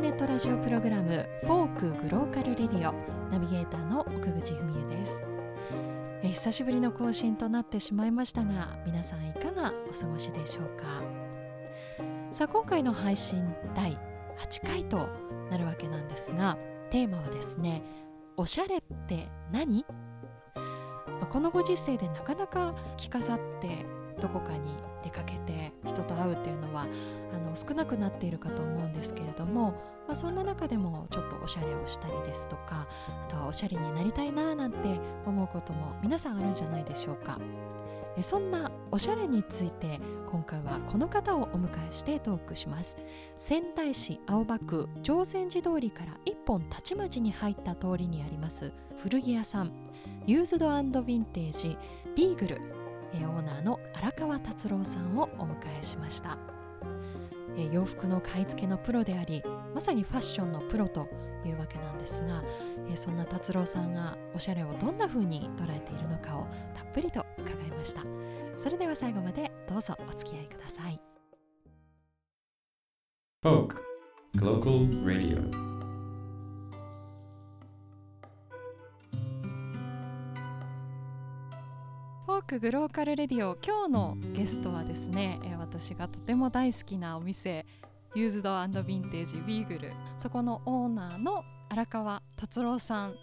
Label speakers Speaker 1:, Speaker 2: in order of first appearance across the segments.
Speaker 1: ネットラジオプログラムフォークグローカルレディオ。ナビゲーターの奥口文江です。え久しぶりの更新となってしまいましたが皆さんいかがお過ごしでしょうか？さあ今回の配信第8回となるわけなんですがテーマはですねおしゃれって何？このご時世でなかなか着飾ってどこかに出かけて人と会うっていうのはあの少なくなっているかと思うんですけれども、まあ、そんな中でもちょっとおしゃれをしたりですとかあとはおしゃれになりたいななんて思うことも皆さんあるんじゃないでしょうか。そんなおしゃれについて今回はこの方をお迎えしてトークします。仙台市青葉区常泉寺通りから一本たちまちに入った通りにあります古着屋さん。ユーズドヴィンテージビーグル。オーナーの荒川達郎さんをお迎えしました。洋服の買い付けのプロでありまさにファッションのプロというわけなんですがそんな達郎さんがおしゃれをどんな風に捉えているのかをたっぷりと伺いました。それでは最後までどうぞお付き合いください。
Speaker 2: Folk Glocal Radio
Speaker 1: クグローカルレディオ今日のゲストはですね、え私がとても大好きなお店ユーズドヴィンテージビーグル。そこのオーナーの荒川達郎さん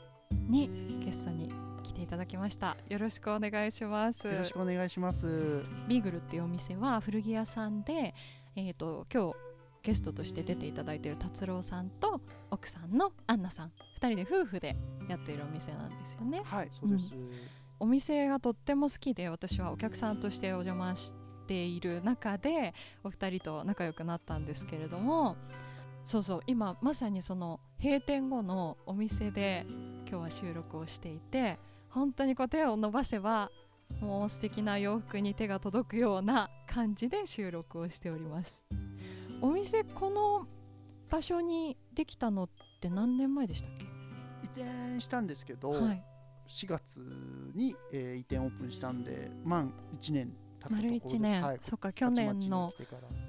Speaker 1: にゲストに来ていただきました。よろしくお願いします。
Speaker 3: よろしくお願いします。
Speaker 1: ビーグルっていうお店は古着屋さんでえっ、ー、と今日ゲストとして出ていただいている達郎さんと奥さんのアンナさん。2人で夫婦でやっているお店なんですよね。
Speaker 3: はいそうです、うん
Speaker 1: お店がとっても好きで私はお客さんとしてお邪魔している中でお二人と仲良くなったんですけれどもそうそう今まさにその閉店後のお店で今日は収録をしていて本当にこう手を伸ばせばもう素敵な洋服に手が届くような感じで収録をしております。お店この場所にできたのって何年前でしたっけ？
Speaker 3: 移転したんですけど、はい、4月に、えー、移転オープンしたんで満1年経った丸1年、はい、
Speaker 1: そっか去年の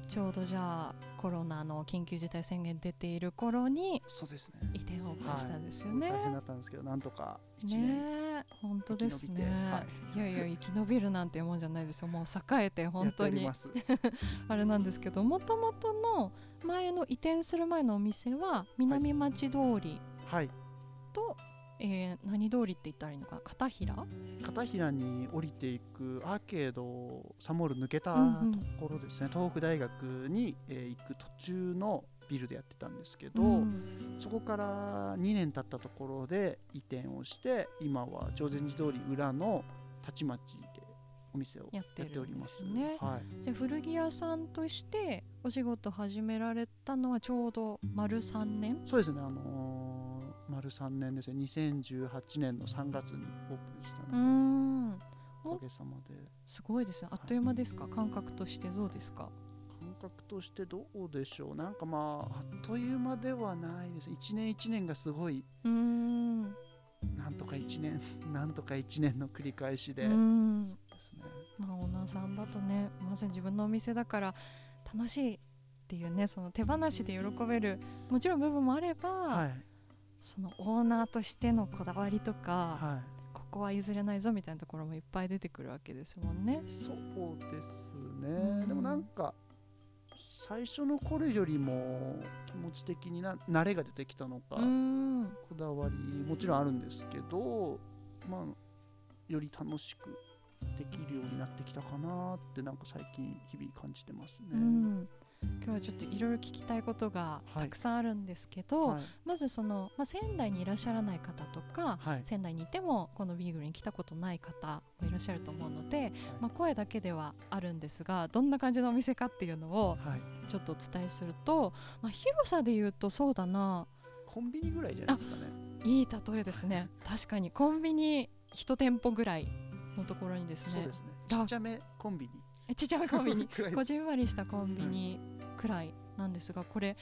Speaker 1: ちょうどじゃあコロナの緊急事態宣言出ている頃に
Speaker 3: そうですね。
Speaker 1: 移転オープンしたんですよね、
Speaker 3: はい、大変だったんですけどなんとか1年
Speaker 1: ね本当ですね、はい、いやいや生き延びるなんてもんじゃないですよ。もう栄えて本当に。あれなんですけどもともとの前の移転する前のお店は南町通りと、えー、何通りって言ったらいいのかな？片平？
Speaker 3: 片平に降りていくアーケードサモール抜けたところですね、うんうん、東北大学に、えー、行く途中のビルでやってたんですけど、うん、そこから2年経ったところで移転をして今は常禅寺通り裏のたちまちでお店をやっております。
Speaker 1: ね、はい、じゃ古着屋さんとしてお仕事始められたのはちょうど丸3年？
Speaker 3: そうですね。あのー丸3年ですね。2018年の3月にオープンしたので。お。かげさまで。す
Speaker 1: ごいですね。あっという間ですか、はい、感覚としてどうですか？
Speaker 3: 感覚としてどうでしょう？なんかまああっという間ではないです。1年1年がすごい。うん。なんとか1年 なんとか1年の繰り返しで。うん。ですね。
Speaker 1: まあオーナーさんだとねまさに自分のお店だから楽しいっていうねその手放しで喜べるもちろん部分もあれば、はい、そのオーナーとしてのこだわりとか、はい、ここは譲れないぞみたいなところもいっぱい出てくるわけですもんね。
Speaker 3: そうですね、うん、でもなんか最初の頃よりも気持ち的にな慣れが出てきたのか、うん、こだわりもちろんあるんですけど、まあ、より楽しくできるようになってきたかなってなんか最近日々感じてますね。うん
Speaker 1: 今日はちょっといろいろ聞きたいことがたくさんあるんですけど、はい、まずその、まあ、仙台にいらっしゃらない方とか、はい、仙台にいてもこのビーグルに来たことない方もいらっしゃると思うので、はい、まあ、声だけではあるんですがどんな感じのお店かっていうのをちょっとお伝えすると、まあ、広さで言うとそうだな。
Speaker 3: コンビニぐらいじゃないですかね。
Speaker 1: いい例えですね。確かにコンビニ1店舗ぐらいのところにですね。
Speaker 3: そうですね。ちっちゃめコンビニ
Speaker 1: ちっちゃめコンビニ。こじんまりしたコンビニくらいなんですがこれ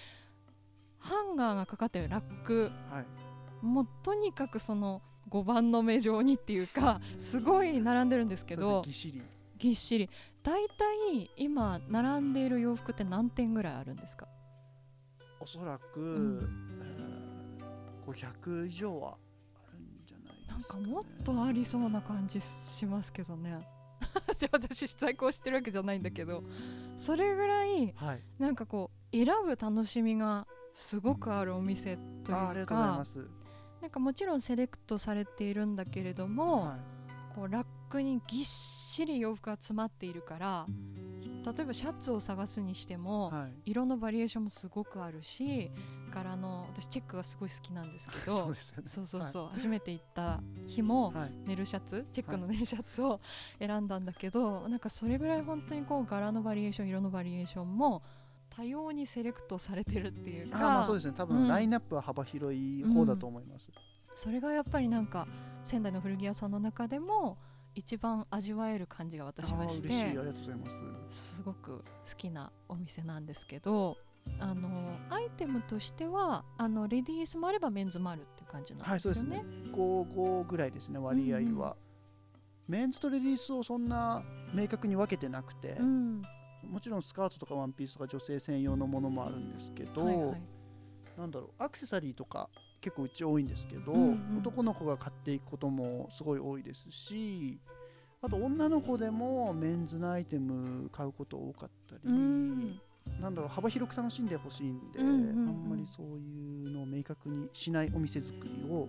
Speaker 1: ハンガーがかかってるラック、はい、もうとにかくその5番の目状にっていうかすごい並んでるんですけど
Speaker 3: ぎっしり。
Speaker 1: ぎっしり。大体今並んでいる洋服って何点ぐらいあるんですか？
Speaker 3: おそらく、
Speaker 1: ん。
Speaker 3: えー500以上はあるんじゃないですか、
Speaker 1: なん
Speaker 3: ね、
Speaker 1: かもっとありそうな感じしますけどね。で 私在庫してるわけじゃないんだけどそれぐらい
Speaker 3: はい。
Speaker 1: なんかこう選ぶ楽しみがすごくあるお店というかなんかもちろんセレクトされているんだけれども、
Speaker 3: はい。
Speaker 1: こうラックにぎっしり洋服が詰まっているから例えばシャツを探すにしても、
Speaker 3: はい。
Speaker 1: 色のバリエーションもすごくあるし柄の私チェックがすごい好きなんですけ
Speaker 3: そう
Speaker 1: ど
Speaker 3: ですよね。
Speaker 1: そうそうそう、初めて行った日も、
Speaker 3: はい。
Speaker 1: ネルシャツチェックのネルシャツを選んだんだけど、なんかそれぐらい本当にこう柄のバリエーション色のバリエーションも多様にセレクトされてるっていうか
Speaker 3: あーまあそうですね。多分、
Speaker 1: うん。
Speaker 3: ラインナップは幅広い方だと思います、
Speaker 1: それがやっぱりなんか仙台の古着屋さんの中でも一番味わえる感じが私はし
Speaker 3: あー嬉しいあ
Speaker 1: て
Speaker 3: りがとうございます。
Speaker 1: すごく好きなお店なんですけどあのアイテムとしてはあのレディースもあればメンズもあるっていう感じなん
Speaker 3: はい
Speaker 1: ですよね。
Speaker 3: そうですね。55ぐらいですね割合は、
Speaker 1: うんうん。
Speaker 3: メンズとレディースをそんな明確に分けてなくて、
Speaker 1: うん。
Speaker 3: もちろんスカートとかワンピースとか女性専用のものもあるんですけど、
Speaker 1: はいはい。
Speaker 3: なんだろうアクセサリーとか結構うち多いんですけど、
Speaker 1: うんうん。
Speaker 3: 男の子が買っていくこともすごい多いですしあと女の子でもメンズのアイテム買うこと多かったり、
Speaker 1: うん。
Speaker 3: なんだろう幅広く楽しんでほしいんで、
Speaker 1: うんうんうん。
Speaker 3: あんまりそういうのを明確にしないお店作りを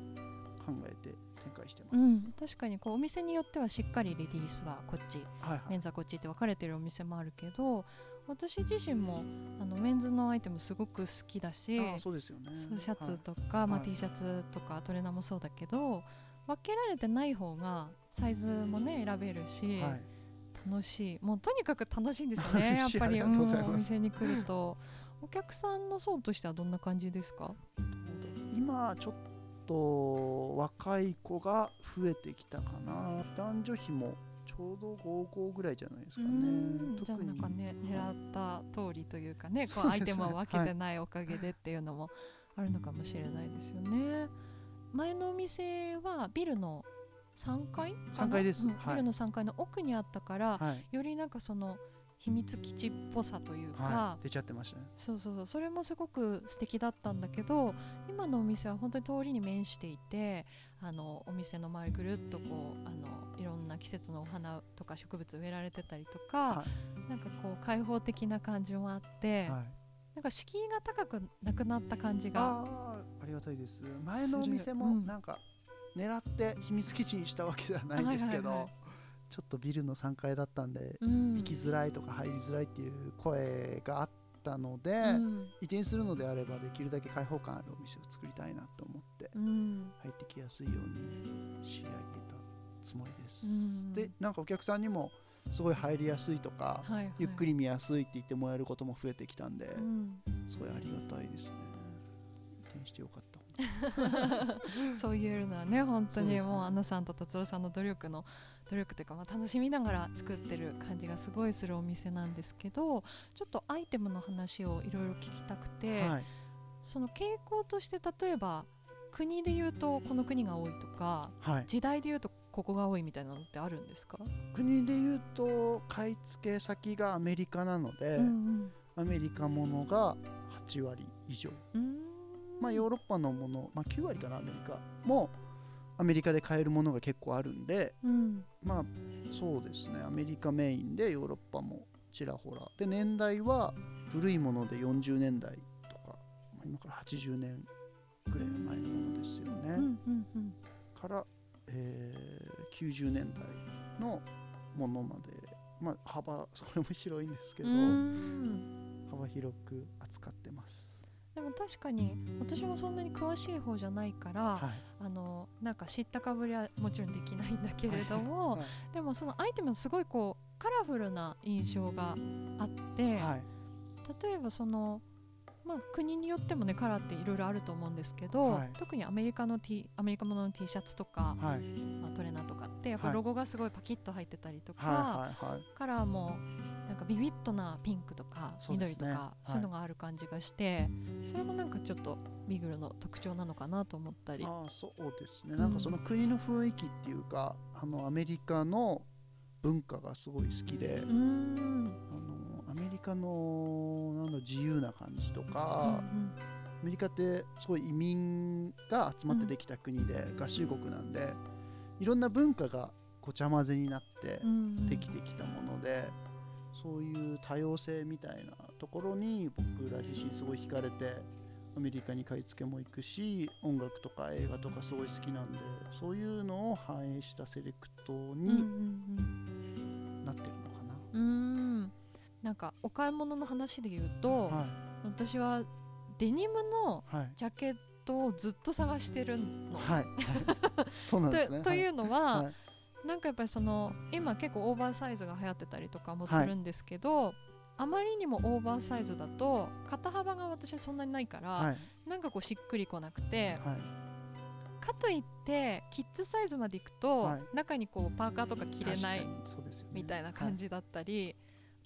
Speaker 3: 考えて展開してます。
Speaker 1: うん、確かにこうお店によってはしっかりレディースはこっち
Speaker 3: はいはい。
Speaker 1: メンズはこっちって分かれてるお店もあるけど私自身もあのメンズのアイテムすごく好きだし
Speaker 3: そうですよね。
Speaker 1: シャツとか、まあ、
Speaker 3: はい。
Speaker 1: T シャツとかトレーナーもそうだけど分けられてない方がサイズもね選べるし、
Speaker 3: はい。はい
Speaker 1: 楽しい。もうとにかく楽しいんですよね やっぱり。
Speaker 3: う
Speaker 1: んお店に来ると。お客さんの層としてはどんな感じですか？
Speaker 3: 今ちょっと若い子が増えてきたかな。男女比もちょうど55ぐらいじゃないですかね。特に
Speaker 1: 通りというかねこ
Speaker 3: そう
Speaker 1: アイテムを分けてないおかげでっていうのもあるのかもしれないですよね。前のお店はビルの3階かな
Speaker 3: ？3階です。
Speaker 1: うん。
Speaker 3: はい。
Speaker 1: ビルの3階の奥にあったから、
Speaker 3: はい、
Speaker 1: よりなんかその秘密基地っぽさというか、
Speaker 3: はい、出ちゃってましたね。
Speaker 1: そうそうそう。それもすごく素敵だったんだけど今のお店は本当に通りに面していてあのお店の周りぐるっとこうあのいろんな季節のお花とか植物植えられてたりとか、
Speaker 3: は
Speaker 1: なんかこう開放的な感じもあって、
Speaker 3: はい、
Speaker 1: なんか敷居が高くなくなった感じが
Speaker 3: ああありがたいです。前のお店も
Speaker 1: うん。
Speaker 3: なんか狙って秘密基地にしたわけではないんですけど、
Speaker 1: はいはいはい
Speaker 3: ちょっとビルの3階だったんで、
Speaker 1: うん。
Speaker 3: 行きづらいとか入りづらいっていう声があったので、
Speaker 1: うん。
Speaker 3: 移転するのであればできるだけ開放感あるお店を作りたいなと思って
Speaker 1: うん。
Speaker 3: 入ってきやすいように仕上げたつもりです、
Speaker 1: うん。
Speaker 3: でなんかお客さんにもすごい入りやすいとか、
Speaker 1: はいはい。
Speaker 3: ゆっくり見やすいって言ってもらえることも増えてきたんで、
Speaker 1: うん。
Speaker 3: すごいありがたいですね。移転してよかった。
Speaker 1: そう言えるのはね本当にもうアンナさんと達郎さんの努力の努力というか、まあ、楽しみながら作ってる感じがすごいするお店なんですけどちょっとアイテムの話をいろいろ聞きたくて、
Speaker 3: はい。
Speaker 1: その傾向として例えば国で言うとこの国が多いとか
Speaker 3: はい、
Speaker 1: 時代で言うとここが多いみたいなのってあるんですか、
Speaker 3: 国で言うと買い付け先がアメリカなので、
Speaker 1: うん
Speaker 3: アメリカものが8割以上、まあ、ヨーロッパのもの、まあ、9割かなアメリカもアメリカで買えるものが結構あるんで
Speaker 1: うん。
Speaker 3: まあそうですね。アメリカメインでヨーロッパもちらほら。で年代は古いもので40年代とか、まあ、今から80年ぐらいの前のものですよね、
Speaker 1: うんうんうん。
Speaker 3: から、えー90年代のものまで、まあ、幅それも広いんですけど、幅広く扱ってます。
Speaker 1: でも確かに私もそんなに詳しい方じゃないから、
Speaker 3: はい。
Speaker 1: あのなんか知ったかぶりはもちろんできないんだけれども、
Speaker 3: はい。
Speaker 1: でもそのアイテムはすごいこうカラフルな印象があって、
Speaker 3: はい。
Speaker 1: 例えばその、まあ、国によってもねカラーっていろいろあると思うんですけど、
Speaker 3: はい。
Speaker 1: 特にアメリカの T アメリカものの T シャツとか、
Speaker 3: はい。
Speaker 1: まあ、トレーナーとかってやっぱ
Speaker 3: はい。
Speaker 1: ロゴがすごいパキッと入ってたりとか、カラーもなんかビビッドなピンクとか緑とかそういうのがある感じがして、それもなんかちょっとビグルの特徴なのかなと思ったり。
Speaker 3: ああそうですね。なんかその国の雰囲気っていうか、あのアメリカの文化がすごい好きで、
Speaker 1: うーん。
Speaker 3: あのアメリカのなの自由な感じとか、アメリカってすごい移民が集まってできた国で、合衆国なんでいろんな文化がごちゃ混ぜになってできてきたもので、そういう多様性みたいなところに僕ら自身すごい惹かれてアメリカに買い付けも行くし音楽とか映画とかすごい好きなんでそういうのを反映したセレクトになってるのかな。
Speaker 1: うん。なんかお買い物の話で言うと、はい、私はデニムのジャケットをずっと探してるの。
Speaker 3: はい、そうなんですね。
Speaker 1: というのは、はい、なんかやっぱりその今結構オーバーサイズが流行ってたりとかもするんですけど、はい、あまりにもオーバーサイズだと肩幅が私はそんなにないから、はい、なんかこうしっくりこなくて。かといってキッズサイズまでいくと、はい、中にこうパーカーとか着れないみたいな感じだったり、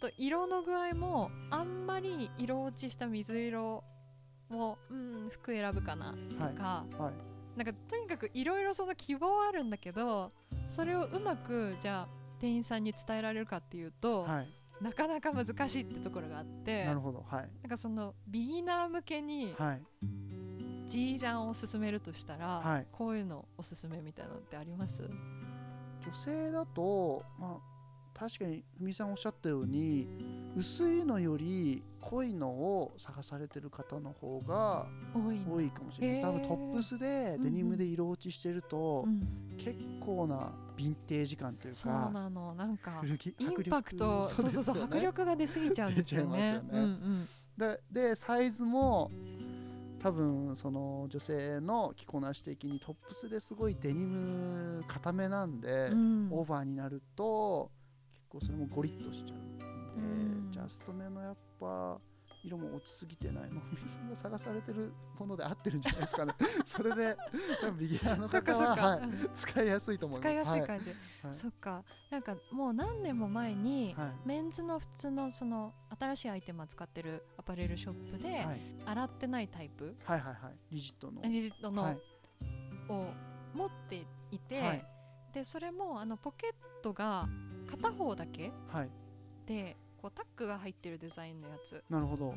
Speaker 1: はい、と色の具合もあんまり色落ちした水色もうん服選ぶかなとか、はい。はい、なんかとにかくいろいろその希望はあるんだけどそれをうまくじゃあ店員さんに伝えられるかっていうと、はい、なかなか難しいってところがあって
Speaker 3: なるほど、はい、
Speaker 1: なんかそのビギナー向けに、はい、ジージャンを勧めるとしたら、はい、こういうのおすすめみたいなのってあります？
Speaker 3: 女性だと、まあ、確かにふみさんおっしゃったように薄いのより濃いのを探されてる方の方が多いかもしれない。多分トップスでデニムで色落ちしてると、結構なヴィンテージ感というかそう
Speaker 1: なの。なんか インパクトそうそうそう、迫力が出過ぎちゃうんですよね。よね。うんうん、
Speaker 3: ででサイズも多分その女性の着こなし的にトップスですごいデニム固めなんで、うん、オーバーになると構それもゴリッとしちゃうんで、うん、ジャスト目のやっぱ色も落ちすぎてない、まあ、水が探されてるもので合ってるんじゃないですかね。それで多分右側の方は、はい、使いやすいと思います。
Speaker 1: 使いやすい感じ、はい、そっか。なんかもう何年も前に、はい、メンズの普通のその新しいアイテムを使ってるアパレルショップで、洗ってないタイプ？
Speaker 3: はいはいはい。リジットの。
Speaker 1: リジットの、を持っていて、でそれもあのポケットが片方だけ、はい、でこうタックが入ってるデザインのやつ。
Speaker 3: なるほど。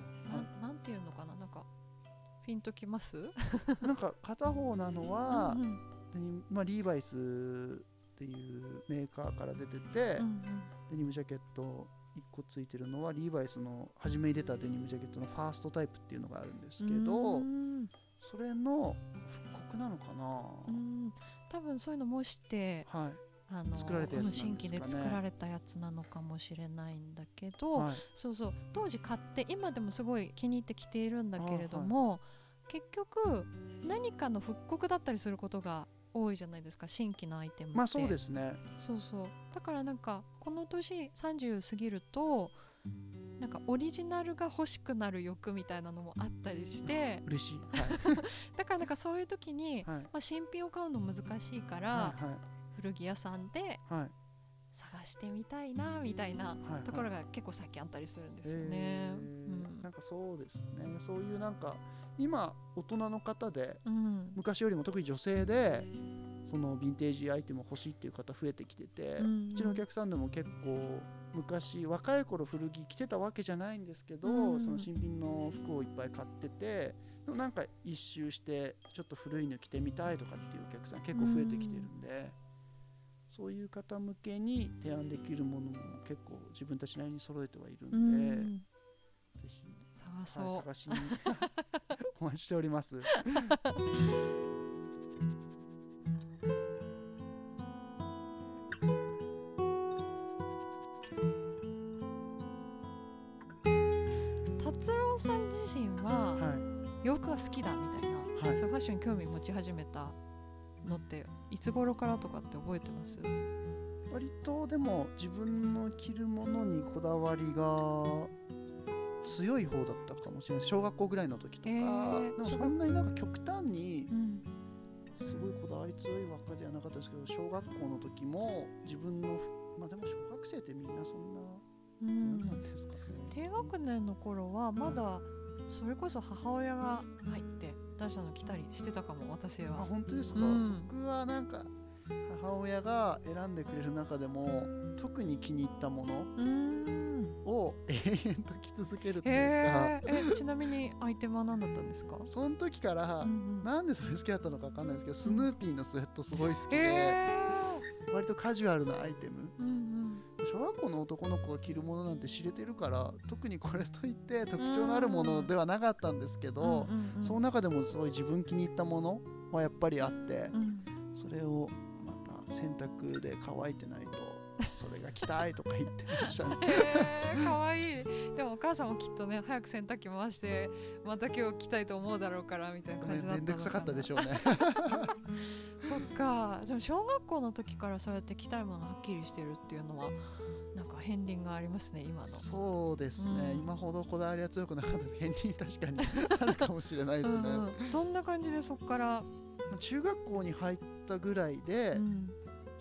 Speaker 1: ななんていうのかな？なんかピンときます？
Speaker 3: なんか片方なのは、うんうん、まあ、リーバイスっていうメーカーから出てて、うんうん、デニムジャケット1個ついてるのはリーバイスの初めに出たデニムジャケットのファーストタイプっていうのがあるんですけどそれの復刻なのかな？
Speaker 1: 多分そういうのもして、はい、あの作られたやつ、ね、新規で作られたやつなのかもしれないんだけど、はい、そうそう。当時買って今でもすごい気に入って着ているんだけれども、はい、結局何かの復刻だったりすることが多いじゃないですか新規のアイテムって。
Speaker 3: まあそうですね。
Speaker 1: そうそう。だからなんかこの年30過ぎるとなんかオリジナルが欲しくなる欲みたいなのもあったりして
Speaker 3: 嬉しい、
Speaker 1: はい、だからなんかそういう時に、はい、まあ、新品を買うの難しいから、はいはい、古着屋さんで探してみたいなみたいなところが結構最近あったりするんですよね。
Speaker 3: なんかそうですね。そういうなんか今大人の方で、うん、昔よりも特に女性でそのヴィンテージアイテム欲しいっていう方増えてきてて、うん、うちのお客さんでも結構昔若い頃古着着てたわけじゃないんですけど、うん、その新品の服をいっぱい買っててなんか一周してちょっと古いの着てみたいとかっていうお客さん結構増えてきてるんで、そういう方向けに提案できるものも結構自分たちなりに揃えてはいるんで、ん、ぜひ
Speaker 1: 探そう、
Speaker 3: はい、探しにお待ちしております。
Speaker 1: 達郎さん自身は洋服が好きだみたいな、はい、そうファッションに興味持ち始めたのっていつ頃からとかって覚えてます？
Speaker 3: 割とでも自分の着るものにこだわりが強い方だったかもしれない。小学校ぐらいの時とか、えー、でもそんなになんか極端にすごいこだわり強い輪っかではなかったですけど小学校の時も自分のまあでも小学生ってみんなそんな、うん、なんですかね。
Speaker 1: 低学年の頃はまだそれこそ母親が入って出したの来たりしてたかも私は。
Speaker 3: あ本当ですか、うん、僕はなんか母親が選んでくれる中でも特に気に入ったものを永々と着続けるというか
Speaker 1: ちなみにアイテムは何だったんですか？
Speaker 3: その時から、
Speaker 1: うんうん。
Speaker 3: なんでそれ好きだったのか分かんないですけどスヌーピーのスウェットすごい好きで、
Speaker 1: へ
Speaker 3: 割とカジュアルなアイテム小学校の男の子が着るものなんて知れてるから特にこれといって特徴のあるものではなかったんですけど、その中でもすごい自分気に入ったものはやっぱりあって、
Speaker 1: うん。
Speaker 3: それをまた洗濯で乾いてないとそれが着たいとか言ってましたね。
Speaker 1: へーかわいい。でもお母さんもきっとね早く洗濯機回してまた今日着たいと思うだろうからみたいな
Speaker 3: ご
Speaker 1: 感じだったの
Speaker 3: めんめんどくさかったでし
Speaker 1: ょ
Speaker 3: ょうね。
Speaker 1: そっか。でも小学校の時からそうやって着たいものがはっきりしてるっていうのはなんか片鱗がありますね今の。
Speaker 3: そうですね、
Speaker 1: うん。
Speaker 3: 今ほどこだわりは強くなかったです。片鱗確かにあるかもしれないですね、
Speaker 1: うん。うんどんな感じでそこから、
Speaker 3: 中学校に入ったぐらいで
Speaker 1: うん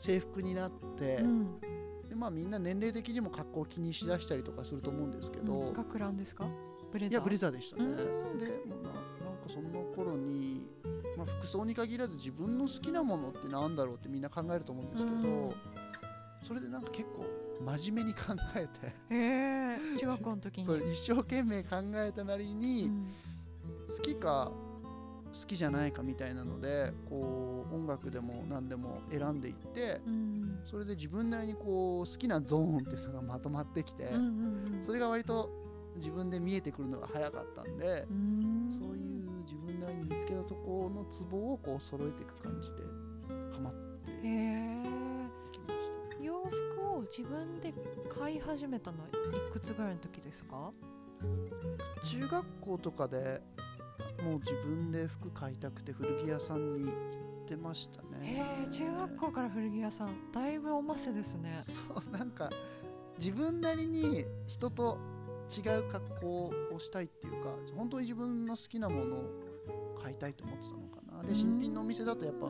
Speaker 3: 制服になって、
Speaker 1: うん。
Speaker 3: でまあ、みんな年齢的にも格好を気にしだしたりとかすると思うんですけど、
Speaker 1: うん。学ランですか？ブレザー？
Speaker 3: いやブレザーでしたね、
Speaker 1: うん。
Speaker 3: でななんかその頃に、まあ、服装に限らず自分の好きなものってなんだろうってみんな考えると思うんですけど、
Speaker 1: うん。
Speaker 3: それでなんか結構真面目に考えて、
Speaker 1: へえ中学校の時に。
Speaker 3: 一生懸命考えたなりに、
Speaker 1: うん。
Speaker 3: 好きか好きじゃないかみたいなのでこう音楽でも何でも選んでいって
Speaker 1: うん
Speaker 3: それで自分なりにこう好きなゾーンっていうのがまとまってきて、
Speaker 1: うんうんうん。
Speaker 3: それが割と自分で見えてくるのが早かったんで、
Speaker 1: うん。
Speaker 3: そういう自分なりに見つけたところのツボをこう揃えていく感じでハマっていきました。
Speaker 1: 洋服を自分で買い始めたのはいくつぐらいの時ですか？
Speaker 3: 中学校とかでもう自分で服買いたくて古着屋さんに行ってました
Speaker 1: へ
Speaker 3: ね
Speaker 1: え中学校から古着屋さんだいぶおませですね。
Speaker 3: そうなんか自分なりに人と違う格好をしたいっていうか本当に自分の好きなものを買いたいと思ってたのかな。
Speaker 1: うん。
Speaker 3: で新品のお店だとやっぱ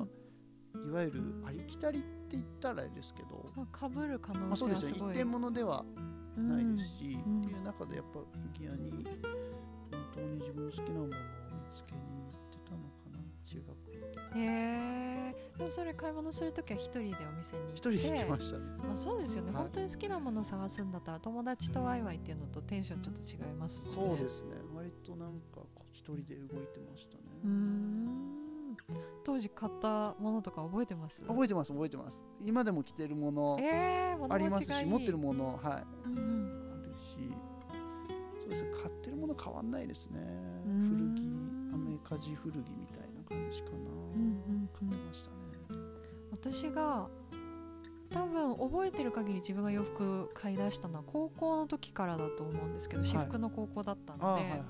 Speaker 3: いわゆるありきたりって言ったらですけど、
Speaker 1: まあ、かぶる可
Speaker 3: まあ、
Speaker 1: 能
Speaker 3: そう
Speaker 1: 性はすごい。
Speaker 3: ですね。一点物ではないですし、
Speaker 1: うん。
Speaker 3: っていう中でやっぱ古着屋に本当に自分の好きなものを見つけに行ってたのかな中学校
Speaker 1: へえ。でもそれ買い物するときは一人でお店に行って。
Speaker 3: 一人で行ってましたね。
Speaker 1: まあ、そうですよね、
Speaker 3: はい。
Speaker 1: 本当に好きなものを探すんだったら友達とワイワイっていうのとテンションちょっと違いますもんね。
Speaker 3: そうですね。割となんか一人で動いてましたね、
Speaker 1: うーん。当時買ったものとか覚えてます？
Speaker 3: 覚えてます覚えてます。今でも着てるものあります
Speaker 1: 持ちがいい。
Speaker 3: し持ってるものはい。
Speaker 1: うんうん。
Speaker 3: あるし。そうですね。買ってるもの変わんないですね。
Speaker 1: うーん。
Speaker 3: 古着アメカジ古着みたいな感じかな、
Speaker 1: うんうん
Speaker 3: 買ってましたね。
Speaker 1: 私が多分覚えてる限り自分が洋服買い出したのは高校の時からだと思うんですけど私服の高校だったんで、
Speaker 3: あ、はいはい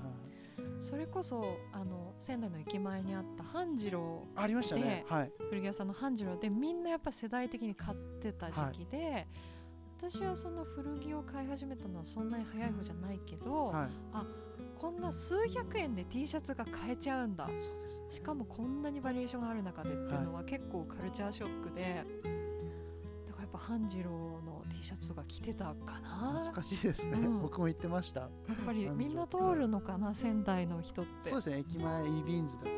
Speaker 1: それこそあの仙台の駅前にあった半次郎
Speaker 3: ありましたね。はい。
Speaker 1: 古着屋さんの半次郎でみんなやっぱ世代的に買ってた時期で、私はその古着を買い始めたのはそんなに早い方じゃないけど、
Speaker 3: はい
Speaker 1: こんな数百円で T シャツが買えちゃうんだ。
Speaker 3: ね。
Speaker 1: しかもこんなにバリエーションがある中でっていうのは結構カルチャーショックで、だからやっぱ半次郎の T シャツとか着てたかな。
Speaker 3: 懐かしいですね、
Speaker 1: うん。
Speaker 3: 僕も言ってました。
Speaker 1: やっぱりみんな通るのかな仙台の人って。
Speaker 3: そうですね駅前 e ビーンズだし、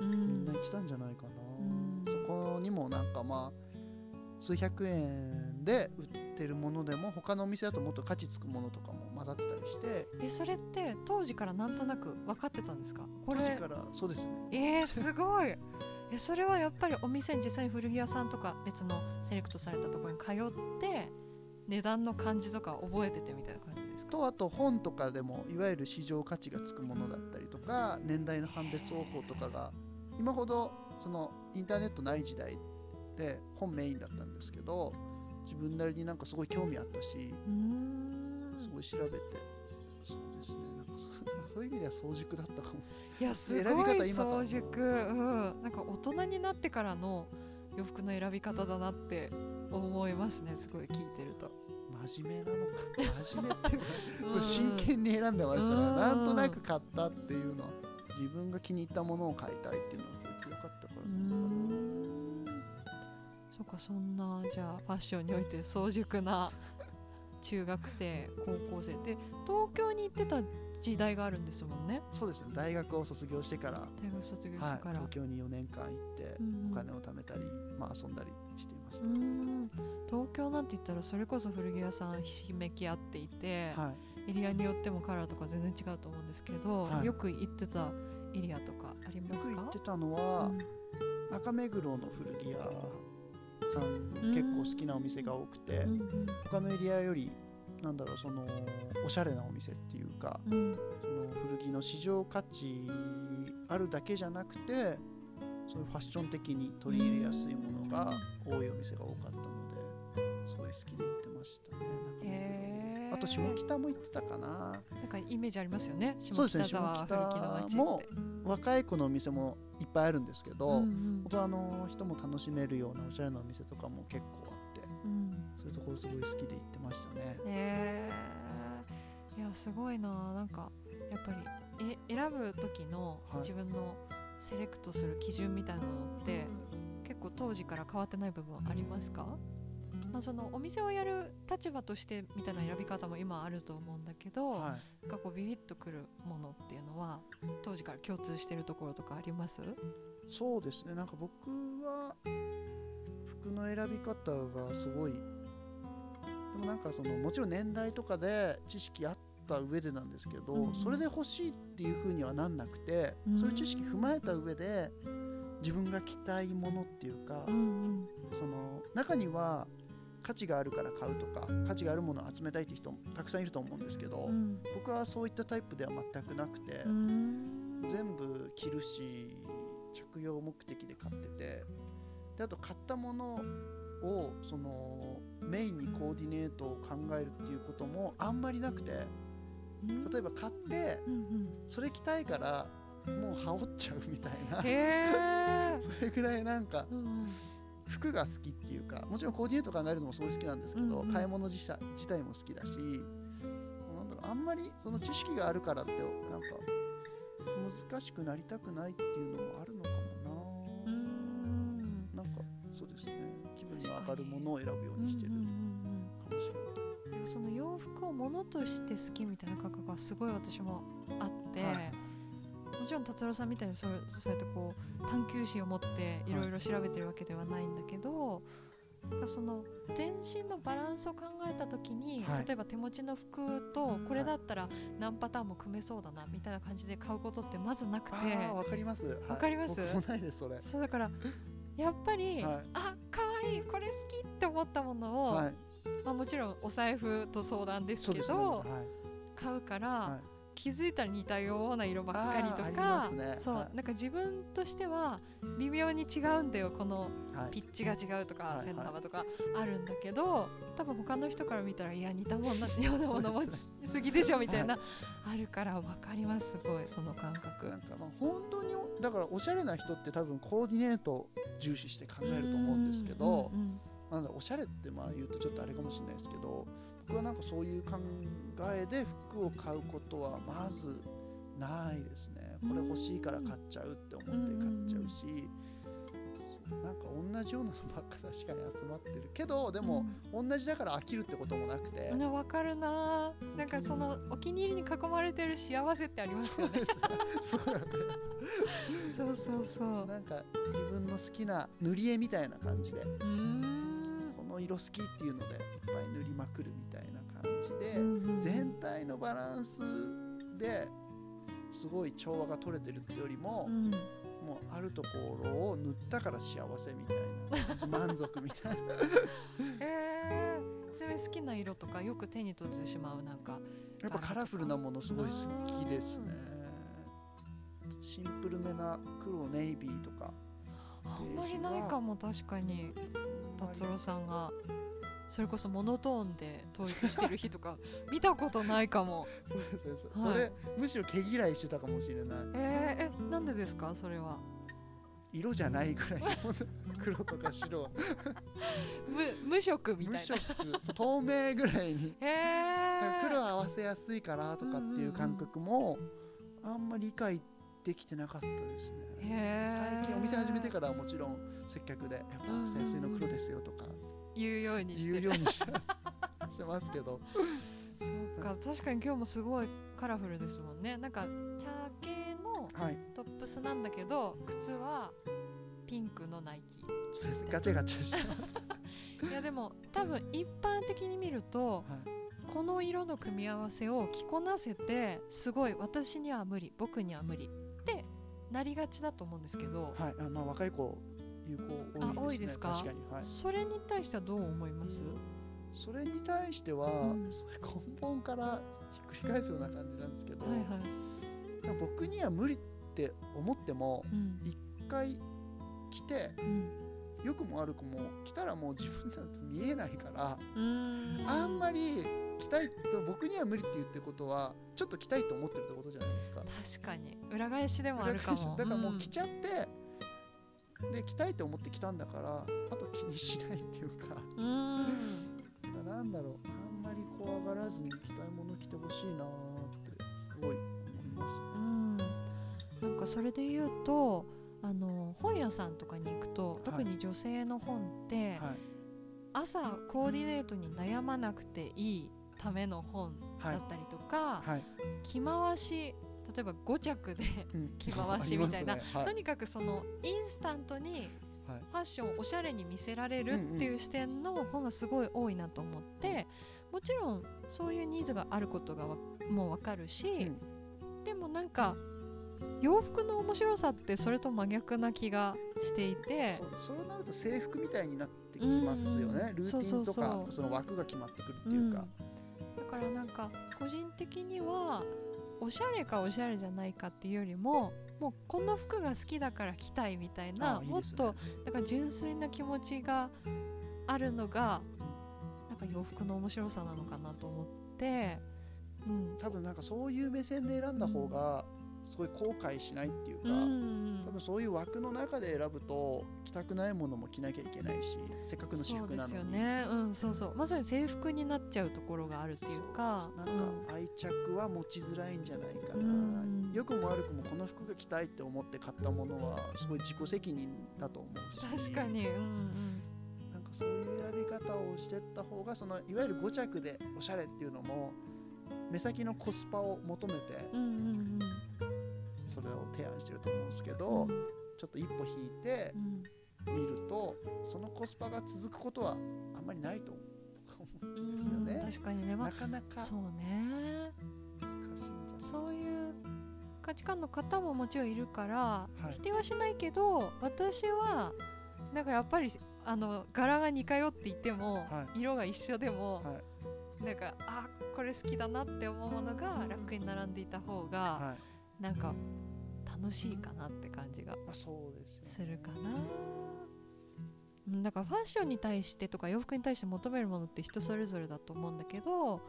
Speaker 1: うん。
Speaker 3: みんな来たんじゃないかな、
Speaker 1: うん。
Speaker 3: そこにもなんかまあ数百円で売ってるものでも他のお店だともっと価値つくものとかも混ざってたりして。
Speaker 1: えそれって当時からなんとなく分かってたんですか？
Speaker 3: 当時からそうですね。
Speaker 1: えー、すごい。えそれはやっぱりお店に実際に古着屋さんとか別のセレクトされたところに通って値段の感じとか覚えててみたいな感じですか？
Speaker 3: とあと本とかでもいわゆる市場価値がつくものだったりとか年代の判別方法とかが今ほどそのインターネットない時代で本メインだったんですけど自分なりになんかすごい興味あったし
Speaker 1: うーん
Speaker 3: すごい調べて。そうですね。なんかそうそういう意味では早熟だったかも。
Speaker 1: いやすごい早熟、うん、なんか大人になってからの洋服の選び方だなって思いますね。すごい聞いてると。
Speaker 3: 真面目なのか。真面目っていうか
Speaker 1: うん。
Speaker 3: そう真剣に選んでましたね
Speaker 1: うん。
Speaker 3: なんとなく買ったっていうのは自分が気に入ったものを買いたいっていうのがすごい強かったからなのか
Speaker 1: ん。そっかそんなじゃあファッションにおいて早熟な中学生高校生。で東京に行ってた時代があるんですもんね。
Speaker 3: なそうですね大学を卒業してから、
Speaker 1: 大学卒業し
Speaker 3: はい、
Speaker 1: てから、
Speaker 3: 東京に4年間行って
Speaker 1: うんうん。
Speaker 3: お金を貯めたり、まあ、遊んだりしていまし
Speaker 1: うーん。東京なんて言ったらそれこそ古着屋さんひしめき合っていて、
Speaker 3: た、はい、
Speaker 1: エリアによってもカラーとか全然違うと思うんですけど、
Speaker 3: はい。
Speaker 1: よく行ってたエリアとかあり
Speaker 3: よ
Speaker 1: ますか？
Speaker 3: く行ってたのは、中目黒の古着屋さん結構好きなお店が多くて、
Speaker 1: うん。うん
Speaker 3: 他のエリアよりなんだろうそのおしゃれなお店っていうか
Speaker 1: うん。
Speaker 3: その古着の市場価値あるだけじゃなくてそういうファッション的に取り入れやすいものが多いお店が多かったのですごい好きで行ってましたねなんか
Speaker 1: へー
Speaker 3: あと下北も行ってたかな。
Speaker 1: なんかイメージありますよね。下
Speaker 3: そうですね。
Speaker 1: 北沢
Speaker 3: 下
Speaker 1: 古着の街って。
Speaker 3: 北も若い子のお店もいっぱいあるんですけど、
Speaker 1: うんうん。
Speaker 3: 大人の人も楽しめるようなおしゃれなお店とかも結構あって
Speaker 1: うん。
Speaker 3: そういうところすごい好きで行ってましたね。
Speaker 1: へえいやすごいな。なんかやっぱりえ選ぶ時の
Speaker 3: はい。
Speaker 1: 自分のセレクトする基準みたいなのって、結構当時から変わってない部分ありますか、まあ、そのお店をやる立場としてみたいな選び方も今あると思うんだけど、
Speaker 3: はい。
Speaker 1: なんかこうビビッとくるものっていうのは当時から共通してるところとかあります？
Speaker 3: そうですね。なんか僕は服の選び方がすごいでもなんかそのもちろん年代とかで知識あった上でなんですけど、
Speaker 1: うんうん。
Speaker 3: それで欲しいっていう風にはなんなくて、
Speaker 1: うん
Speaker 3: そういう知識踏まえた上で自分が着たいものっていうか、
Speaker 1: ん。
Speaker 3: その中には価値があるから買うとか価値があるものを集めたいって人もたくさんいると思うんですけど、
Speaker 1: うん。
Speaker 3: 僕はそういったタイプでは全くなくて、
Speaker 1: うん。
Speaker 3: 全部着るし着用目的で買っててであと買ったものをそのメインにコーディネートを考えるっていうこともあんまりなくて例えば買ってそれ着たいからもう羽織っちゃうみたいな。それぐらいなんか
Speaker 1: うんうん
Speaker 3: 服が好きっていうかもちろんコーディネート考えるのもすごい好きなんですけど、
Speaker 1: うんうん。
Speaker 3: 買い物自体自体も好きだしなんだろうあんまりその知識があるからってなんか難しくなりたくないっていうのもあるのかも
Speaker 1: う
Speaker 3: な、
Speaker 1: ん。
Speaker 3: なんかそうですね。気分が上がるものを選ぶようにしてる
Speaker 1: うんうんうん
Speaker 3: かもしれない、
Speaker 1: うんその洋服を物として好きみたいな感覚がすごい私もあって、
Speaker 3: はい
Speaker 1: もちろん達郎さんみたいにそれそうやってこう探求心を持っていろいろ調べてるわけではないんだけど、なんかその全身のバランスを考えた時に、
Speaker 3: はい。
Speaker 1: 例えば手持ちの服とこれだったら何パターンも組めそうだなみたいな感じで買うことってまずなくて。
Speaker 3: わかります。わ
Speaker 1: わかります？
Speaker 3: 僕もないですそれ。
Speaker 1: そうだからやっぱり、
Speaker 3: はい。
Speaker 1: あ可愛いこれ好きって思ったものを、
Speaker 3: はい。
Speaker 1: まあ、もちろんお財布と相談ですけど、
Speaker 3: はい。
Speaker 1: 買うから、
Speaker 3: はい
Speaker 1: 気づいたら似たような色ばっかりとか
Speaker 3: ね。
Speaker 1: そう、
Speaker 3: はい。
Speaker 1: なんか自分としては微妙に違うんだよこの
Speaker 3: はい
Speaker 1: ピッチが違うとか、
Speaker 3: はい
Speaker 1: 線の幅とかあるんだけど多分他の人から見たらいや似たもんなようなもの持ちすぎでしょみたいな、あるから分かりますすごいその感覚。
Speaker 3: なん。かまあ本当におだからおしゃれな人って多分コーディネートを重視して考えると思うんですけど、
Speaker 1: うんうん
Speaker 3: なんおしゃれってまあ言うとちょっとあれかもしれないですけど僕はなんかそういう考えで服を買うことはまずないですね。これ欲しいから買っちゃうって思って買っちゃうし、そうなんか同じようなのばっか確かに集まってるけどでも、同じだから飽きるってこともなくて、
Speaker 1: うん、分かるな。ーなんかそのお気に入りに囲まれてる幸せってありますよね。
Speaker 3: そう
Speaker 1: そうそうそう。
Speaker 3: なんか自分の好きな塗り絵みたいな感じで。
Speaker 1: うーん。
Speaker 3: この色好きっていうのでいっぱい塗りまくるみたいな感じで、全体のバランスですごい調和が取れてるってよりも、
Speaker 1: うん。
Speaker 3: もうあるところを塗ったから幸せみたいな 満足みたいな。
Speaker 1: えー、ちなみに好きな色とかよく手に取ってしまうなんか
Speaker 3: やっぱカラフルなものすごい好きですね。シンプルめな黒ネイビーとか
Speaker 1: あんまりないかも確かに。達郎さんがそれこそモノトーンで統一してる日とか 見たことないかも。
Speaker 3: そうそうそう
Speaker 1: はい。
Speaker 3: それむしろ毛嫌いしてたかもしれない。
Speaker 1: えー、えなんでですか？それは。
Speaker 3: 色じゃないぐらい 黒とか白。
Speaker 1: 無無色みたいな。
Speaker 3: 無色。透明ぐらいに。黒合わせやすいからとかっていう感覚もあんまり理解できてなかったですね。最近お店始めてからはもちろん接客でやっぱ合わせやすいの黒ですよとか。
Speaker 1: 言うようにして。る
Speaker 3: 言うようにしてますしてますけど。
Speaker 1: そうか確かに今日もすごいカラフルですもんね。なんか茶系の
Speaker 3: はい。
Speaker 1: トップスなんだけど靴はピンクのナイキ。
Speaker 3: ガチャガチャしてます、
Speaker 1: いやでも多分一般的に見ると
Speaker 3: はい。
Speaker 1: この色の組み合わせを着こなせてすごい私には無理僕には無理なりがちだと思うんですけど、
Speaker 3: はい。あまあ、若い子有効多いですね。
Speaker 1: あ多いですか？
Speaker 3: 確かに、はい、
Speaker 1: それに対してはどう思います、
Speaker 3: それに対しては、
Speaker 1: うん。
Speaker 3: それ根本からひっくり返すような感じなんですけど、
Speaker 1: はいはい、
Speaker 3: 僕には無理って思っても
Speaker 1: うん。
Speaker 3: 一回来て
Speaker 1: うん
Speaker 3: 良くも悪くも来たらもう自分だと見えないから、あんまり来たい僕には無理って言ってることはちょっと来たいと思ってるってことじゃないですか。
Speaker 1: 確かに。裏返しでもあるかも。
Speaker 3: だからも
Speaker 1: ん
Speaker 3: う来ちゃって、で来たいと思って来たんだからあと気にしないっていうか。
Speaker 1: うーん
Speaker 3: なんだろう。あんまり怖がらずに着たいもの着てほしいなーってすごい思います。ね。
Speaker 1: うん。なんかそれで言うとあの本屋さんとかに行くと特に女性の本って、
Speaker 3: はい。
Speaker 1: 朝コーディネートに悩まなくていいための本
Speaker 3: はい
Speaker 1: だったりとか、
Speaker 3: はい、
Speaker 1: 着回し例えば5着で
Speaker 3: うん。
Speaker 1: 着回しみたいな とにかくそのインスタントに
Speaker 3: はい。
Speaker 1: ファッションをおしゃれに見せられるっていう視点の本がすごい多いなと思ってもちろんそういうニーズがあることがわもうわかるし、でもなんか洋服の面白さってそれと真逆な気がしていて。
Speaker 3: そうなると制服みたいになってきますよね、
Speaker 1: うん。
Speaker 3: ルーティンとか
Speaker 1: そ
Speaker 3: の枠が決まってくるっていうか、
Speaker 1: だからなんか個人的にはおしゃれかおしゃれじゃないかっていうよりももうこの服が好きだから着たいみたいなもっとなんか純粋な気持ちがあるのがなんか洋服の面白さなのかなと思って、うん、
Speaker 3: 多分なんかそういう目線で選んだ方がすごい後悔しないっていうか、
Speaker 1: うん。
Speaker 3: 多分そういう枠の中で選ぶと着たくないものも着なきゃいけないしせっかくの私
Speaker 1: そうです
Speaker 3: 服なのに
Speaker 1: よね、うん、そうそう。まさに制服になっちゃうところがあるっていうか。
Speaker 3: そうなんか愛着は持ちづらいんじゃないかな、
Speaker 1: うん。
Speaker 3: 良くも悪くもこの服が着たいって思って買ったものはすごい自己責任だと思うし。
Speaker 1: 確かに、うん
Speaker 3: なんかそういう選び方をしてった方がそのいわゆる5着でおしゃれっていうのも目先のコスパを求めて
Speaker 1: うん、うんうんうん
Speaker 3: それを提案してると思うんですけど、
Speaker 1: うん。
Speaker 3: ちょっと一歩引いて
Speaker 1: うん。
Speaker 3: 見るとそのコスパが続くことはあんまりないと思うんですよね。
Speaker 1: うん確かにね、ま
Speaker 3: なかなか。
Speaker 1: あ、そうね。そういう価値観の方ももちろんいるから、
Speaker 3: はい。
Speaker 1: 否定はしないけど私はなんかやっぱりあの柄が似通っていても、
Speaker 3: は
Speaker 1: 色が一緒でも、
Speaker 3: はい。
Speaker 1: なんかあこれ好きだなって思うものがラックに並んでいた方が、
Speaker 3: はい。
Speaker 1: なんか楽しいかなって感じが
Speaker 3: す
Speaker 1: るかな。うんだからファッションに対してとか洋服に対して求めるものって人それぞれだと思うんだけど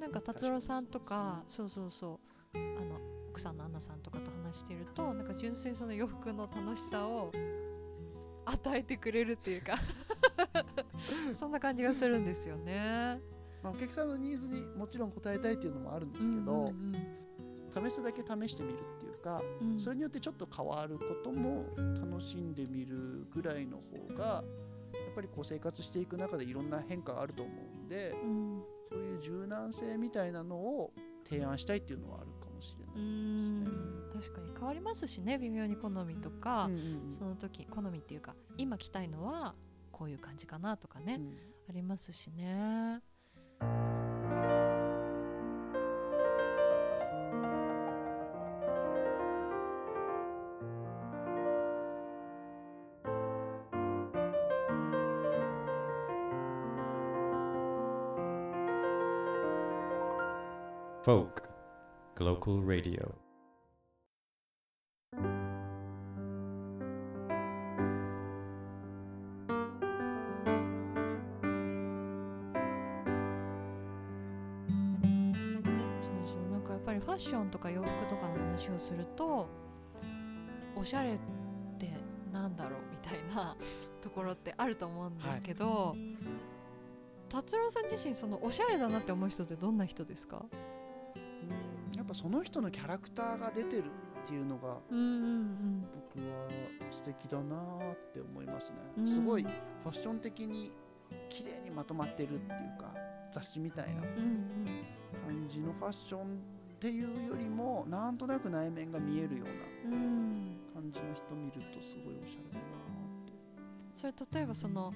Speaker 1: なんか達郎さんとかそうそうそうあの奥さんのアンナさんとかと話しているとなんか純粋にその洋服の楽しさを与えてくれるっていうか そんな感じがするんですよね。
Speaker 3: まあ、お客さんのニーズにもちろん応えたいっていうのもあるんですけど、
Speaker 1: うんうん
Speaker 3: 試すだけ試してみるっていうか、
Speaker 1: うんうん
Speaker 3: それによってちょっと変わることも楽しんでみるぐらいの方がやっぱりこう生活していく中でいろんな変化があると思うんで
Speaker 1: うん
Speaker 3: そういう柔軟性みたいなのを提案したいっていうのはあるかもしれな
Speaker 1: う
Speaker 3: いですね。
Speaker 1: ん確かに変わりますしね微妙に好みとか、
Speaker 3: うんうんうん
Speaker 1: その時好みっていうか今着たいのはこういう感じかなとかね、
Speaker 3: うん
Speaker 1: ありますしね。
Speaker 2: Folk Global Radio.
Speaker 1: なんかやっぱりファッションとか洋服とかの話をするとおしゃれってなんだろうみたいな ところってあると思うんですけど、達郎さん自身そのおしゃれだなって思う人ってどんな人ですか？
Speaker 3: その人のキャラクターが出てるっていうのが
Speaker 1: うんうん
Speaker 3: 僕は素敵だなって思いますね、
Speaker 1: うん。
Speaker 3: すごいファッション的に綺麗にまとまってるっていうか雑誌みたいな
Speaker 1: うんうん。
Speaker 3: 感じのファッションっていうよりもなんとなく内面が見えるような
Speaker 1: うん。うん
Speaker 3: 感じの人見るとすごいおしゃれだな
Speaker 1: それ例えばその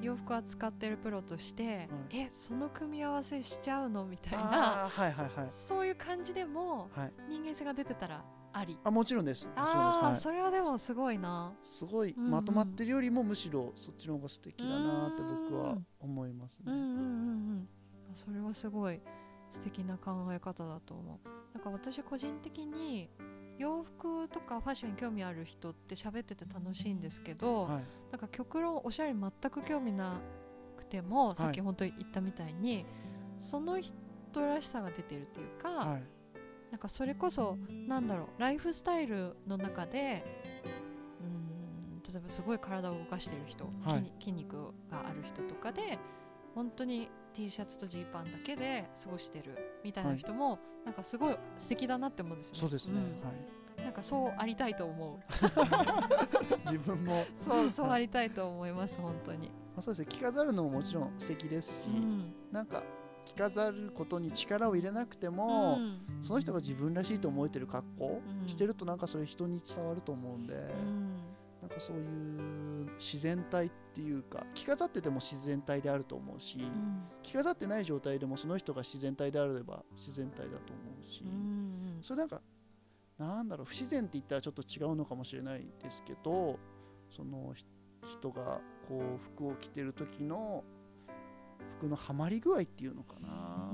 Speaker 1: 洋服扱ってるプロとして、えその組み合わせしちゃうのみたいな
Speaker 3: はいはいはい。
Speaker 1: そういう感じでも
Speaker 3: はい。
Speaker 1: 人間性が出てたらあり。
Speaker 3: あもちろんです。
Speaker 1: ああ、
Speaker 3: はい。
Speaker 1: それはでもすごいな。
Speaker 3: すごい
Speaker 1: うんうん。
Speaker 3: まとまってるよりもむしろそっちの方が素敵だなって僕は思いますね。
Speaker 1: うんうんうんうん。それはすごい素敵な考え方だと思う。なんか私個人的に洋服とかファッションに興味ある人って喋ってて楽しいんですけど、
Speaker 3: はい。
Speaker 1: なんか極論おしゃれに全く興味なくても、さっき本当に言ったみたいにその人らしさが出てるっていうか、
Speaker 3: はい。
Speaker 1: なんかそれこそなんだろうライフスタイルの中でうーん例えばすごい体を動かしてる人、
Speaker 3: はい。
Speaker 1: 筋筋肉がある人とかで本当に T シャツとジーパンだけで過ごしてるみたいな人も、なんかすごい素敵だなって思うんですよね。
Speaker 3: そうですね、
Speaker 1: ん。
Speaker 3: はい。
Speaker 1: なんかそうありたいと思う。
Speaker 3: 自分も、
Speaker 1: そうそうありたいと思います本当に。
Speaker 3: まあ、そうですね。着飾るのももちろん素敵ですし、
Speaker 1: うん。
Speaker 3: なんか着飾ることに力を入れなくても、その人が自分らしいと思えてる格好
Speaker 1: うん。
Speaker 3: してるとなんかそれ人に伝わると思うんで、
Speaker 1: うん。
Speaker 3: なんかそういう自然体っていうか着飾ってても自然体であると思うし、
Speaker 1: うん。
Speaker 3: 着飾ってない状態でもその人が自然体であれば自然体だと思うし、
Speaker 1: うん
Speaker 3: それなんかなんだろう不自然って言ったらちょっと違うのかもしれないですけどそのひ人がこう服を着てる時の服のハマり具合っていうのかな,、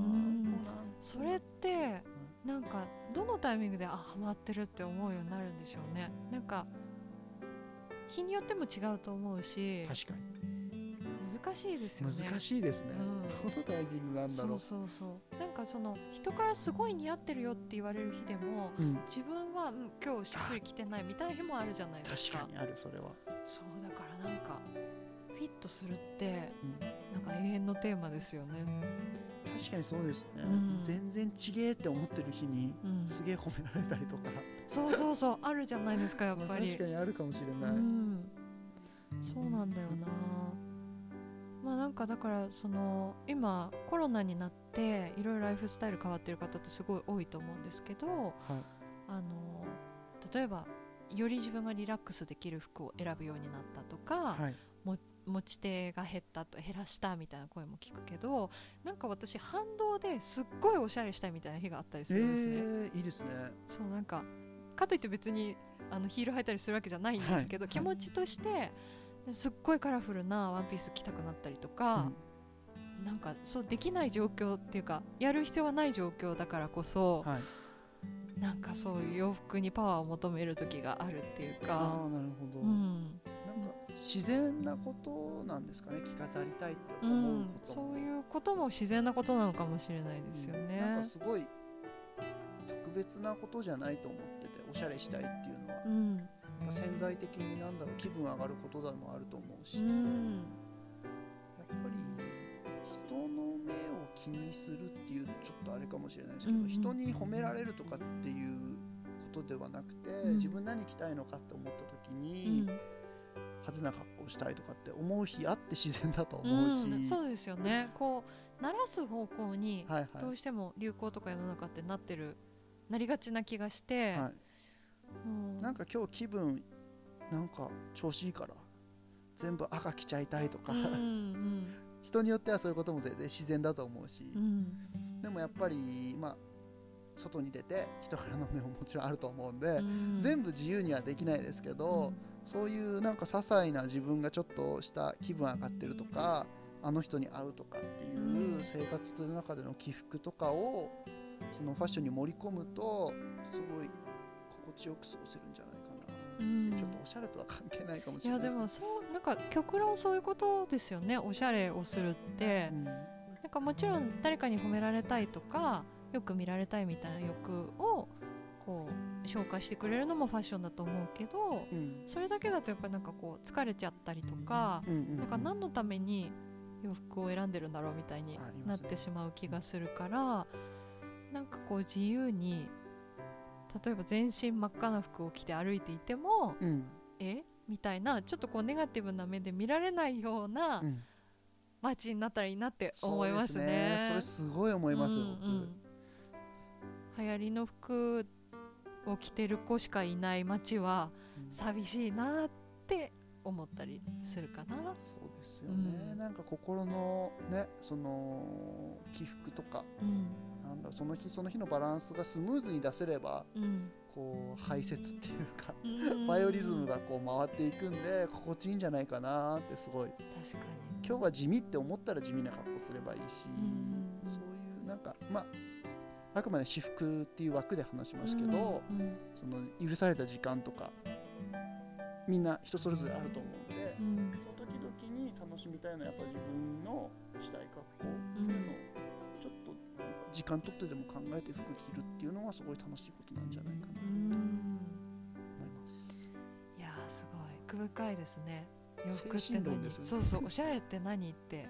Speaker 1: それってなんかどのタイミングであハマってるって思うようになるんでしょうね。なんか日によっても違うと思うし
Speaker 3: 確か
Speaker 1: 難しいですよね。
Speaker 3: に難しいですね、
Speaker 1: うん。
Speaker 3: どのタイミングなんだろう。
Speaker 1: そうそうそう。なんかその人からすごい似合ってるよって言われる日でも
Speaker 3: うん、
Speaker 1: 自分は、うん、今日しっくりきてないみたいな日もあるじゃないですか。
Speaker 3: 確かにあるそれは、
Speaker 1: そうだからなんかフィットするって
Speaker 3: うん。
Speaker 1: なんか永遠のテーマですよね
Speaker 3: 確かにそうですね、
Speaker 1: うん。
Speaker 3: 全然ちげえって思ってる日に
Speaker 1: うん。
Speaker 3: すげえ褒められたりとか、
Speaker 1: そうそうそうあるじゃないですかやっ
Speaker 3: まあ
Speaker 1: ぱり
Speaker 3: 確かにあるかもしれない、
Speaker 1: うん、そうなんだよな。まあなんかだからその今コロナになっていろいろライフスタイル変わってる方ってすごい多いと思うんですけど
Speaker 3: はい。
Speaker 1: あの例えばより自分がリラックスできる服を選ぶようになったとか、
Speaker 3: はい
Speaker 1: 持ち手が減ったと減らしたみたいな声も聞くけどなんか私反動ですっごいおしゃれしたいみたいな日があったりす
Speaker 3: え
Speaker 1: るんですね。
Speaker 3: ー、いいですね。
Speaker 1: そうなんかかといって別にあのヒール履いたりするわけじゃないんですけど、
Speaker 3: はい。
Speaker 1: 気持ちとしてですっごいカラフルなワンピース着たくなったりとか、なんかそうできない状況っていうかやる必要がない状況だからこそ、
Speaker 3: はい。
Speaker 1: なんかそういう洋服にパワーを求める時があるっていう
Speaker 3: あ
Speaker 1: か、
Speaker 3: あなるほど、
Speaker 1: うん
Speaker 3: 自然なことなんですかね着飾りたいって
Speaker 1: う
Speaker 3: 思うんことも、
Speaker 1: そういうことも自然なことなのかもしれないですよね。
Speaker 3: なんかすごい特別なことじゃないと思ってておしゃれしたいっていうのは、
Speaker 1: うん。
Speaker 3: やっぱ潜在的になんだろう気分上がることでもあると思うし、
Speaker 1: う
Speaker 3: やっ
Speaker 1: ん
Speaker 3: ぱり人の目を気にするっていうちょっとあれかもしれないですけど、
Speaker 1: うん。うん
Speaker 3: 人に褒められるとかっていうことではなくて、
Speaker 1: ん。
Speaker 3: 自分何着たいのかって思った時
Speaker 1: う
Speaker 3: に、
Speaker 1: ん
Speaker 3: 派手な格好したいとかって思う日あって自然だと思うし、
Speaker 1: うんそうですよね。こう鳴らす方向にどうしても流行とか世の中ってなってるなりがちな気がして、
Speaker 3: はい、
Speaker 1: うん。
Speaker 3: なんか今日気分なんか調子いいから全部赤着ちゃいたいとか、
Speaker 1: うんうん。
Speaker 3: 人によってはそういうことも全然自然だと思うし、
Speaker 1: うん。
Speaker 3: でもやっぱりまあ外に出て人からの目ももちろんあると思うんで、
Speaker 1: うん。
Speaker 3: 全部自由にはできないですけど、そういうなんか些細な自分がちょっとした気分上がってるとかあの人に会うとかっていう生活の中での起伏とかをそのファッションに盛り込むとすごい心地よく過ごせるんじゃないかな、
Speaker 1: うん。
Speaker 3: ちょっとおしゃれとは関係ないかもし
Speaker 1: い
Speaker 3: れない
Speaker 1: やでもそうなんか極論そういうことですよねおしゃれをするって、
Speaker 3: うん。
Speaker 1: なんかもちろん誰かに褒められたいとかよく見られたいみたいな欲をこう消化してくれるのもファッションだと思うけど
Speaker 3: うん。
Speaker 1: それだけだとやっぱなんかこう疲れちゃったりとか、なんか何のために洋服を選んでるんだろうみたいになってしまう気がするから、なんかこう自由に例えば全身真っ赤な服を着て歩いていても
Speaker 3: うん。
Speaker 1: え？みたいなちょっとこうネガティブな目で見られないような
Speaker 3: うん
Speaker 1: 街になったらいいなって思いますね。
Speaker 3: それすごい思いますよ、
Speaker 1: うんうん。流行りの服を着てる子しかいない街は寂しいなって思ったりするかな。
Speaker 3: そうですよね、うん、なんか心のねその起伏とか、うん、なんだその日その日のバランスがスムーズに出せれば、うん、こう排泄っていうか、バイオリズムがこう回っていくんで心地いいんじゃないかなってすごい。確かに。今日は地味って思ったら地味な格好すればいいし、そういうなんかまああくまで私服っていう枠で話しますけど、その許された時間とかみんな人それぞれあると思うので、うん、その時々に楽しみたいのはやっぱ自分のしたい格好っていうのをちょっと時間取ってでも考えて服着るっていうのはすごい楽しいことなんじゃないかなと思います。
Speaker 1: いやすごい。奥深いですね。洋服って何、ね、そうそう。おしゃれって何って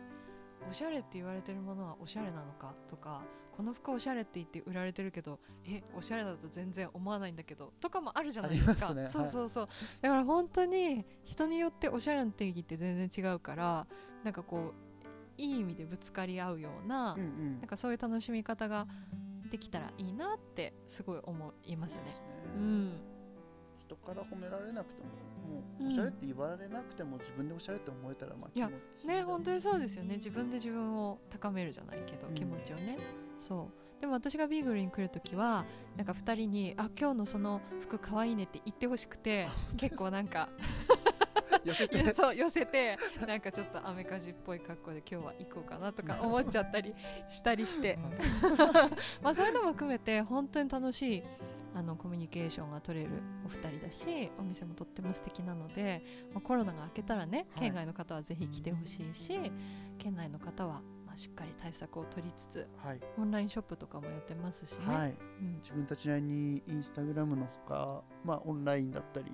Speaker 1: おしゃれって言われてるものはおしゃれなのかとかこの服おしゃれって言って売られてるけどえおしゃれだと全然思わないんだけどとかもあるじゃないですか、ね、そうそうそう、はい、だから本当に人によっておしゃれの定義って全然違うからなんかこういい意味でぶつかり合うようなうんうん、なんかそういう楽しみ方ができたらいいなってすごい思いますね。すね。うん、
Speaker 3: 人から褒められなくてももうおしゃれって言われなくても自分でおしゃれって思えたらまあ気持ちいい、
Speaker 1: ね本当にそうですよね。自分で自分を高めるじゃないけど、うん、気持ちをねそう。でも私がビーグルに来る時はなんか2人に「あ今日のその服かわいいね」って言ってほしくて結構なんか 寄せて？そう寄せてなんかちょっとアメカジっぽい格好で今日は行こうかなとか思っちゃったりしたりして。まあそういうのも含めて本当に楽しいあのコミュニケーションが取れるお二人だしお店もとっても素敵なので、まあ、コロナが明けたらね、県外の方はぜひ来てほしいし県内の方はまあ、しっかり対策を取りつつ、はい、オンラインショップとかもやってますしね、はい。
Speaker 3: うん、自分たちなりにインスタグラムのほか、まあ、オンラインだったり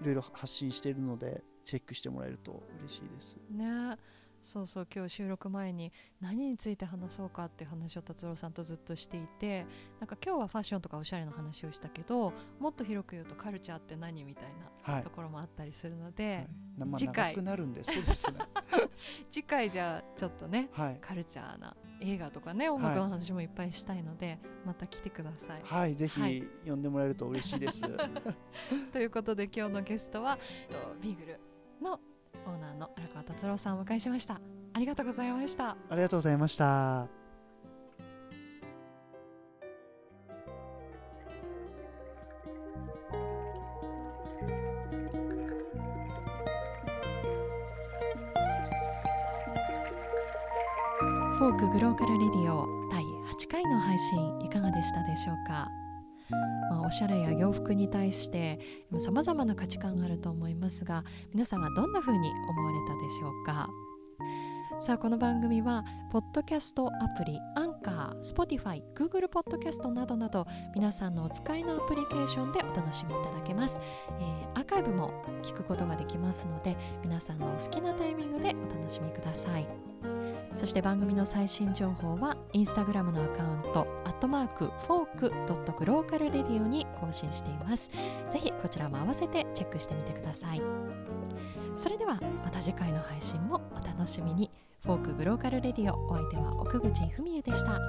Speaker 3: いろいろ発信しているのでチェックしてもらえると嬉しいです。
Speaker 1: ねそうそう今日収録前に何について話そうかっていう話を達郎さんとずっとしていてなんか今日はファッションとかおしゃれの話をしたけどもっと広く言うとカルチャーって何みたいなところもあったりするので、
Speaker 3: はい、次回。なるんでそうですね。
Speaker 1: 次回じゃあちょっとね、はい、カルチャーな映画とかね音楽の話もいっぱいしたいので、はい、また来てください。
Speaker 3: はいぜひ呼んでもらえると嬉しいです。
Speaker 1: ということで今日のゲストはビーグルのオーナーの荒川達郎さんをお迎えしました。ありがとうございました。あ
Speaker 3: りがとうございました。
Speaker 1: フォークグローカルレディオ第8回の配信いかがでしたでしょうか？まあ、おしゃれや洋服に対してさまざまな価値観があると思いますが皆さんはどんな風に思われたでしょうか？さあこの番組はポッドキャストアプリアンカー、スポティファイ、グーグルポッドキャストなどなど皆さんのお使いのアプリケーションでお楽しみいただけます、えー、アーカイブも聞くことができますので皆さんのお好きなタイミングでお楽しみください。そして番組の最新情報はインスタグラムのアカウントアットマーク folk ドット glocal radio に更新しています。ぜひこちらも合わせてチェックしてみてください。それではまた次回の配信もお楽しみに。 Folk Glocal Radio お相手は奥口文恵でした。